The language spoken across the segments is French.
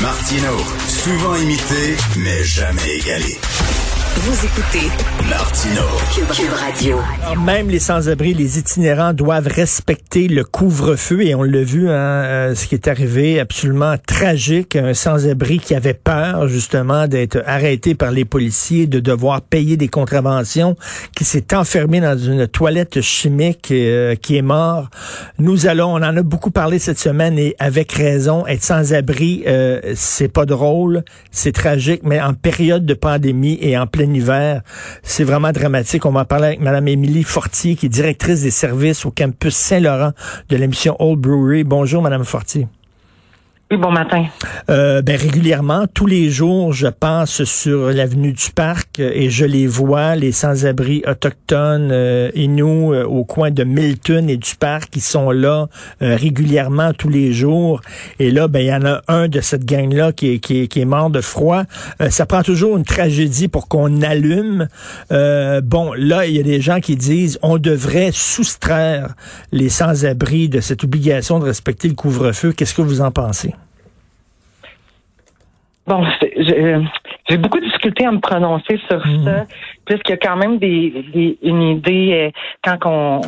Martino, souvent imité, mais jamais égalé. Vous écoutez Martino. Cube, Radio. Même les sans-abri, les itinérants doivent respecter le couvre-feu et on l'a vu, hein, euh, ce qui est arrivé absolument tragique, un sans-abri qui avait peur justement d'être arrêté par les policiers, de devoir payer des contraventions, qui s'est enfermé dans une toilette chimique euh, qui est mort. Nous allons, on en a beaucoup parlé cette semaine et avec raison, être sans-abri, euh, c'est pas drôle, c'est tragique, mais en période de pandémie et en plein hiver. C'est vraiment dramatique. On va en parler avec Mme Émilie Fortier, qui est directrice des services au campus Saint-Laurent de l'émission Old Brewery. Bonjour, Mme Fortier. Oui, bon matin. Euh, ben, régulièrement, tous les jours, je passe sur l'avenue du Parc et je les vois, les sans-abri autochtones euh, nous euh, au coin de Milton et du Parc, qui sont là euh, régulièrement tous les jours. Et là, ben il y en a un de cette gang-là qui est, qui, est, qui est mort de froid. ça prend toujours une tragédie pour qu'on allume. bon, là, il y a des gens qui disent on devrait soustraire les sans-abri de cette obligation de respecter le couvre-feu. Qu'est-ce que vous en pensez? Bon, j'ai beaucoup de difficulté à me prononcer sur mhm. ça, puisqu'il y a quand même des, une idée euh, quand on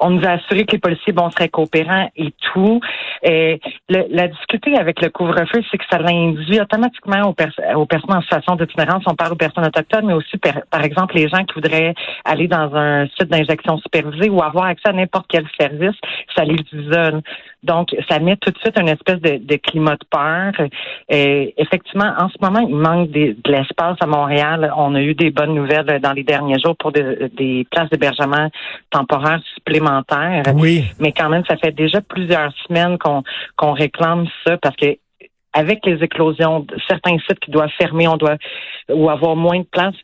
on nous a assuré que les policiers bon, seraient coopérants et tout. La difficulté avec le couvre-feu, c'est que ça l'induit automatiquement aux, aux, personnes en situation d'itinérance. On parle aux personnes autochtones, mais aussi, par, exemple, les gens qui voudraient aller dans un site d'injection supervisée ou avoir accès à n'importe quel service, ça les isole. Donc, ça met tout de suite une espèce de, de climat de peur. Effectivement, en ce moment, il manque de, l'espace à Montréal. On a eu des bonnes nouvelles dans les derniers jours pour des places d'hébergement temporaires supplémentaires. Oui. Mais quand même, ça fait déjà plusieurs semaines qu'on qu'on réclame ça parce que avec les éclosions, certains sites qui doivent fermer, on doit ou avoir moins de place,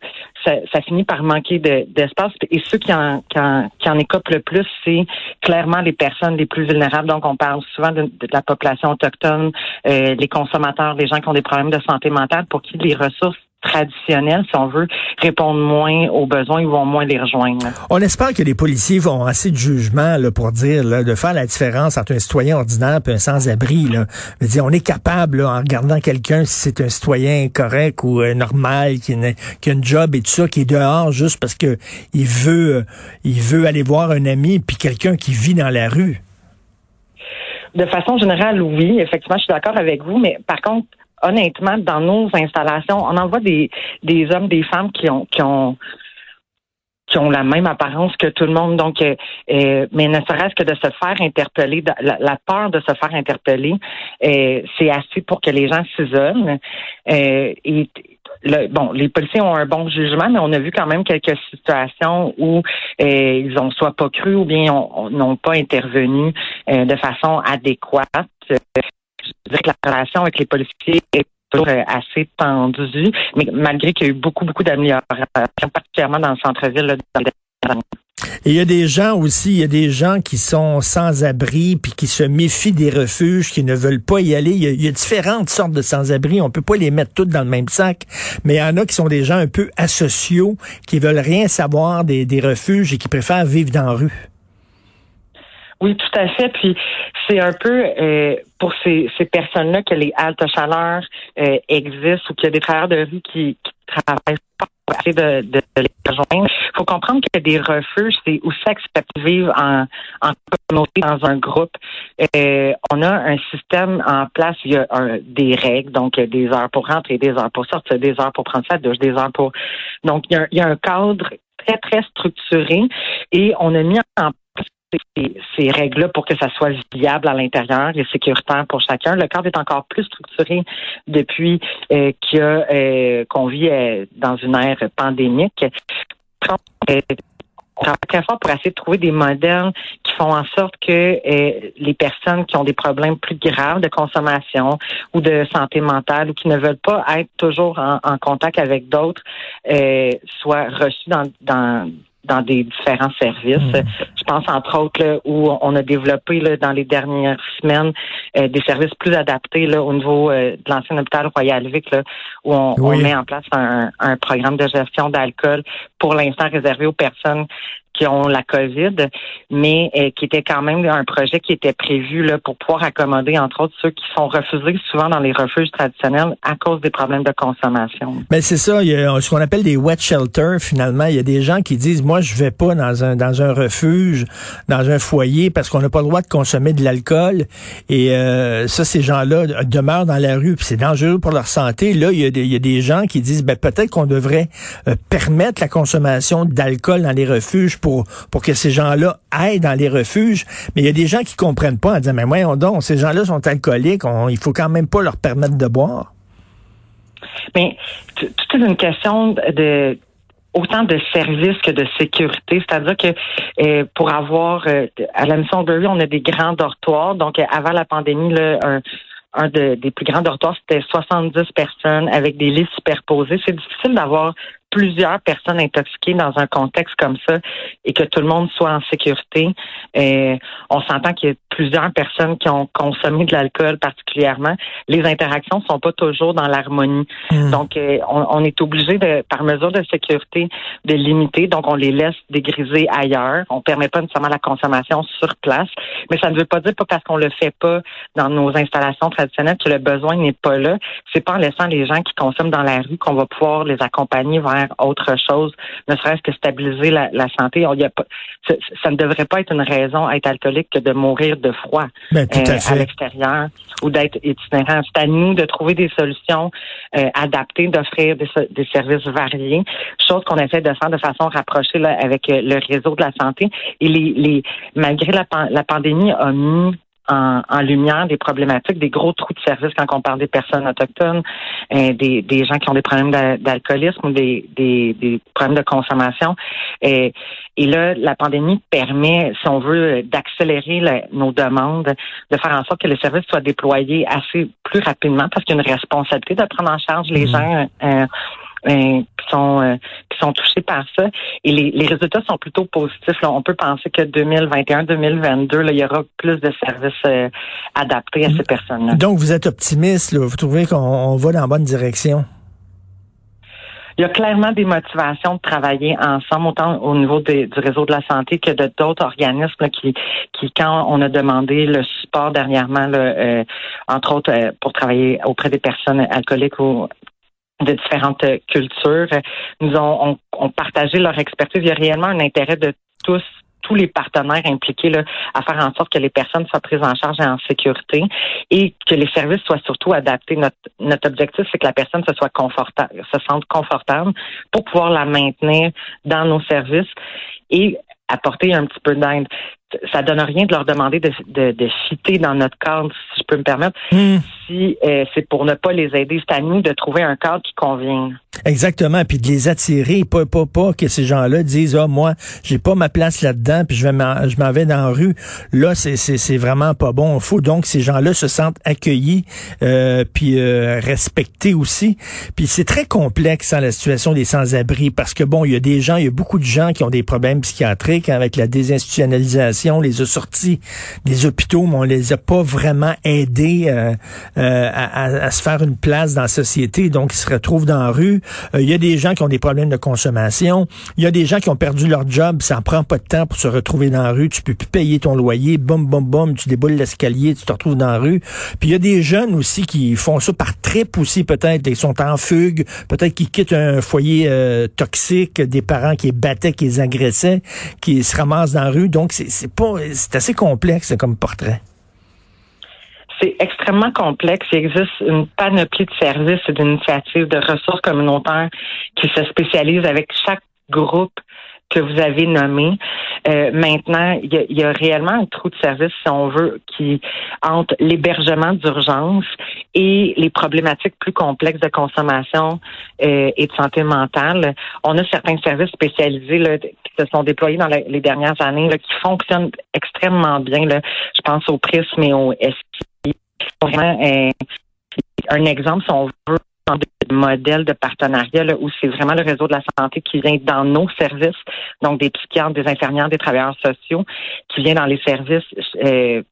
ça, finit par manquer d'espace. et ceux qui en, qui en, qui en écopent le plus, c'est clairement les personnes les plus vulnérables. Donc, on parle souvent de, la population autochtone, euh, les consommateurs, les gens qui ont des problèmes de santé mentale, pour qui les ressources traditionnels, si on veut, répondre moins aux besoins, ils vont moins les rejoindre. On espère que les policiers vont avoir assez de jugement là, pour dire là, de faire la différence entre un citoyen ordinaire et un sans-abri. On est capable, en regardant quelqu'un, si c'est un citoyen correct ou euh, normal, qui, qui, a une job et tout ça, qui est dehors juste parce que il veut, il veut aller voir un ami, puis quelqu'un qui vit dans la rue. De façon générale, oui, effectivement, je suis d'accord avec vous, mais par contre, honnêtement, dans nos installations, on en voit des, des hommes, des femmes qui ont qui ont qui ont la même apparence que tout le monde. Donc, euh, euh, mais ne serait-ce que de se faire interpeller, la, peur de se faire interpeller, euh, c'est assez pour que les gens s'isolent. bon, les policiers ont un bon jugement, mais on a vu quand même quelques situations où ils ont soit pas cru ou bien n'ont pas intervenu de façon adéquate je dirais que la relation avec les policiers est toujours euh, assez tendue, mais malgré qu'il y a eu beaucoup, beaucoup d'améliorations, particulièrement dans le centre-ville, dans et il y a des gens aussi, il y a des gens qui sont sans abri puis qui se méfient des refuges, qui ne veulent pas y aller. Il y a, différentes sortes de sans-abri. On peut pas les mettre toutes dans le même sac, mais il y en a qui sont des gens un peu asociaux, qui veulent rien savoir des, des refuges et qui préfèrent vivre dans la rue. Oui, tout à fait. Puis c'est un peu euh, pour ces, ces personnes-là que les haltes chaleur euh, existent ou qu'il y a des travailleurs de rue qui, qui travaillent pour essayer de, de, les rejoindre. Il faut comprendre que des refuges, c'est aussi accepté de vivre en, en communauté, dans un groupe. Euh, on a un système en place, il y a des règles, donc des heures pour rentrer, des heures pour sortir, des heures pour prendre sa douche, des heures pour... Donc, il y a, il y a un cadre très, très structuré et on a mis en ces, règles-là pour que ça soit viable à l'intérieur et sécuritaire pour chacun. Le cadre est encore plus structuré depuis euh, euh, qu'on vit euh, dans une ère pandémique. On travaille très fort pour essayer de trouver des modèles qui font en sorte que les personnes qui ont des problèmes plus graves de consommation ou de santé mentale ou qui ne veulent pas être toujours en, contact avec d'autres soient reçues dans, dans dans des différents services. Hmm. Je pense entre autres où on a développé là, dans les dernières semaines euh, des services plus adaptés là, au niveau euh, de l'ancien hôpital Royal Vic, là, où on, met en place un, un programme de gestion d'alcool pour l'instant réservé aux personnes qui ont la COVID, mais euh, qui était quand même un projet qui était prévu là, pour pouvoir accommoder, entre autres, ceux qui sont refusés souvent dans les refuges traditionnels à cause des problèmes de consommation. Mais c'est ça, il y a ce qu'on appelle des wet shelters, finalement. Il y a des gens qui disent, moi, je vais pas dans un, dans un refuge, dans un foyer, parce qu'on n'a pas le droit de consommer de l'alcool. Et euh, ça, ces gens-là demeurent dans la rue, puis c'est dangereux pour leur santé. Là, il y a des, il y a des gens qui disent, ben, peut-être qu'on devrait euh, permettre la consommation d'alcool dans les refuges pour, que ces gens-là aillent dans les refuges. Mais il y a des gens qui comprennent pas en disant, mais voyons donc, ces gens-là sont alcooliques, on, il faut quand même pas leur permettre de boire. Mais tout est une question de autant de services que de sécurité. C'est-à-dire que euh, pour avoir euh, à la mission Burry, on a des grands dortoirs. Donc avant la pandémie, un des plus grands dortoirs, c'était 70 personnes avec des lits superposés. C'est difficile d'avoir plusieurs personnes intoxiquées dans un contexte comme ça et que tout le monde soit en sécurité. Euh, on s'entend qu'il y a plusieurs personnes qui ont consommé de l'alcool particulièrement. Les interactions sont pas toujours dans l'harmonie. Hmm. Donc, euh, on, est obligé de, par mesure de sécurité, de limiter. Donc, on les laisse dégriser ailleurs. On permet pas nécessairement la consommation sur place. Mais ça ne veut pas dire pas parce qu'on le fait pas dans nos installations traditionnelles que le besoin n'est pas là. C'est pas en laissant les gens qui consomment dans la rue qu'on va pouvoir les accompagner vers autre chose, ne serait-ce que stabiliser la, santé. a pas, ça, ne devrait pas être une raison à être alcoolique que de mourir de froid ben, euh, à l'extérieur ou d'être itinérant. C'est à nous de trouver des solutions euh, adaptées, d'offrir des, services variés, chose qu'on essaie de faire de façon rapprochée avec euh, le réseau de la santé. Et les, les malgré la, la pandémie a mis en, lumière des problématiques, des gros trous de service quand on parle des personnes autochtones, euh, des, des gens qui ont des problèmes d'alcoolisme ou des, des, des, problèmes de consommation. Et, et là, la pandémie permet, si on veut, d'accélérer nos demandes, de faire en sorte que les services soient déployés assez plus rapidement parce qu'il y a une responsabilité de prendre en charge les mmh. gens. Euh, euh, qui sont euh, qui sont touchés par ça. Et les, les résultats sont plutôt positifs. On peut penser que 2021-2022, il y aura plus de services euh, adaptés à ces personnes-là. Donc, vous êtes optimiste. Là. Vous trouvez qu'on va dans la bonne direction? il y a clairement des motivations de travailler ensemble, autant au niveau du réseau de la santé que de d'autres organismes qui, qui, quand on a demandé le support dernièrement, là, entre autres pour travailler auprès des personnes alcooliques ou de différentes cultures, nous ont, partagé leur expertise. Il y a réellement un intérêt de tous tous les partenaires impliqués là, à faire en sorte que les personnes soient prises en charge et en sécurité et que les services soient surtout adaptés. Notre, notre objectif, c'est que la personne se soit confortable, se sente confortable pour pouvoir la maintenir dans nos services et apporter un petit peu d'aide ça donne rien de leur demander de, de, de citer dans notre cadre, si je peux me permettre, hmm. si euh, c'est pour ne pas les aider. C'est à nous de trouver un cadre qui convient. Exactement, puis de les attirer, pas pas pas que ces gens-là disent ah moi j'ai pas ma place là-dedans, puis je vais je m'en vais dans la rue. Là c'est c'est c'est vraiment pas bon. Il faut donc que ces gens-là se sentent accueillis, euh, puis euh, respectés aussi. Puis c'est très complexe hein, la situation des sans-abri parce que bon il y a des gens, il y a beaucoup de gens qui ont des problèmes psychiatriques avec la désinstitutionnalisation on les a sortis des hôpitaux, mais on les a pas vraiment aidés euh, euh, à, se faire une place dans la société. Donc, ils se retrouvent dans la rue. Euh, il y a des gens qui ont des problèmes de consommation. Il y a des gens qui ont perdu leur job. Ça prend pas de temps pour se retrouver dans la rue. Tu peux plus payer ton loyer. Boum, boum, boum. Tu déboules l'escalier. Tu te retrouves dans la rue. Puis il y a des jeunes aussi qui font ça par trip aussi peut-être. Ils sont en fugue. Peut-être qu'ils quittent un foyer toxique, des parents qui les battaient, qui les agressaient, qui se ramassent dans la rue. Donc, c'est c'est assez complexe comme portrait. C'est extrêmement complexe. Il existe une panoplie de services et d'initiatives de ressources communautaires qui se spécialisent avec chaque groupe que vous avez nommé. Euh, maintenant, il y, a, réellement un trou de service, si on veut, qui entre l'hébergement d'urgence et les problématiques plus complexes de consommation euh, et de santé mentale. On a certains services spécialisés là, se sont déployés dans les dernières années là, qui fonctionnent extrêmement bien. Là. Je pense au Prisme et au SPI. Vraiment, euh, un exemple, si on veut, de modèle de partenariat où c'est vraiment le réseau de la santé qui vient dans nos services, donc des psychiatres, des infirmières, des travailleurs sociaux, qui vient dans les services euh,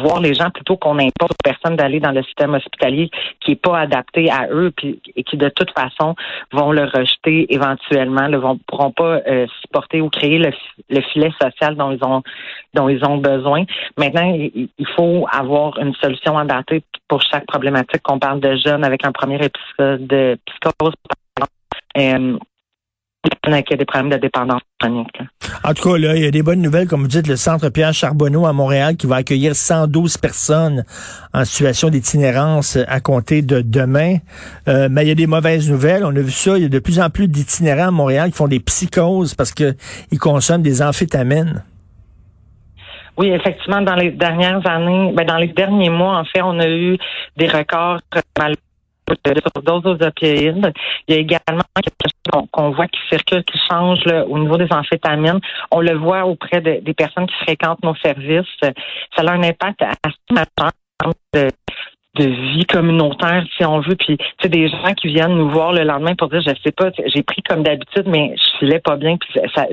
voir les gens plutôt qu'on impose aux personnes d'aller dans le système hospitalier qui est pas adapté à eux et qui de toute façon vont le rejeter éventuellement, ne vont pourront pas euh, supporter ou créer le, le, filet social dont ils ont dont ils ont besoin. Maintenant, il, faut avoir une solution adaptée pour chaque problématique. Qu'on parle de jeunes avec un premier épisode de psychose, qui a des problèmes de dépendance chronique. En tout cas, là, il y a des bonnes nouvelles, comme vous dites, le Centre Pierre Charbonneau à Montréal qui va accueillir 112 personnes en situation d'itinérance à compter de demain. Euh, mais il y a des mauvaises nouvelles. On a vu ça. Il y a de plus en plus d'itinérants à Montréal qui font des psychoses parce qu'ils consomment des amphétamines. Oui, effectivement, dans les dernières années, ben, dans les derniers mois, en fait, on a eu des records sur doses opioïdes. Il y a également quelque chose qu'on voit qui circule, qui change au niveau des amphétamines. On le voit auprès des personnes qui fréquentent nos services. Ça a un impact assez majeur de, de vie communautaire, si on veut. Puis, tu sais, des gens qui viennent nous voir le lendemain pour dire, je sais pas, j'ai pris comme d'habitude, mais je filais pas bien, puis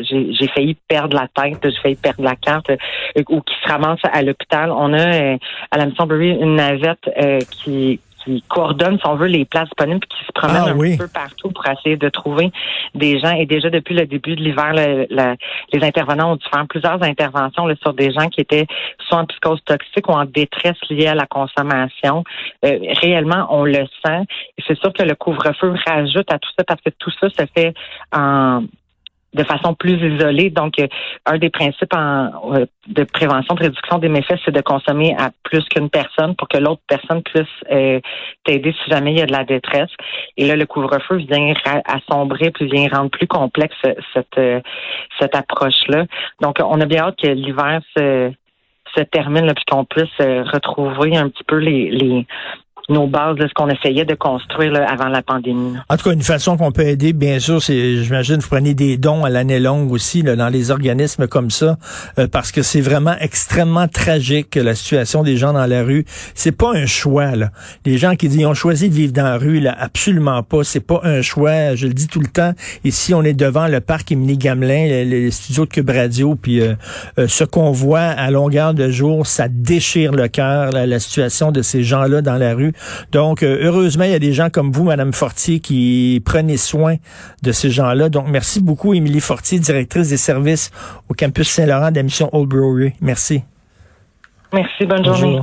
j'ai failli perdre la tête, j'ai failli perdre la carte, euh, ou qui se ramassent à l'hôpital. On a euh, à la Mission Bury une navette euh, qui qui coordonne, si on veut, les places disponibles, puis qui se promène ah un peu partout pour essayer de trouver des gens. Et déjà depuis le début de l'hiver, les intervenants ont dû faire plusieurs interventions sur des gens qui étaient soit en psychose toxique ou en détresse liée à la consommation. Euh, réellement, on le sent. Et c'est sûr que le couvre-feu rajoute à tout ça parce que tout ça se fait en de façon plus isolée. Donc, euh, un des principes en, euh, de prévention, de réduction des méfaits, c'est de consommer à plus qu'une personne pour que l'autre personne puisse euh, t'aider si jamais il y a de la détresse. Et là, le couvre-feu vient assombrer, puis vient rendre plus complexe cette, cette approche-là. Donc, on a bien hâte que l'hiver se, se termine, puis qu'on puisse retrouver un petit peu les, les, nos bases de ce qu'on essayait de construire avant la pandémie. En tout cas, une façon qu'on peut aider, bien sûr, c'est, j'imagine, vous prenez des dons à l'année longue aussi là, dans les organismes comme ça, euh, parce que c'est vraiment extrêmement tragique la situation des gens dans la rue. C'est pas un choix. Là. Les gens qui disent ils ont choisi de vivre dans la rue, là, absolument pas. C'est pas un choix. Je le dis tout le temps. Ici, on est devant le parc Émilie Gamelin, les, studios de Cube Radio, puis euh, euh, ce qu'on voit à longueur de jour, ça déchire le cœur, la situation de ces gens-là dans la rue. Donc, euh, heureusement, il y a des gens comme vous, Madame Fortier, qui prenez soin de ces gens-là. Donc, merci beaucoup, Émilie Fortier, directrice des services au campus Saint-Laurent de la mission Old Brewery. Merci. Merci, bonne journée.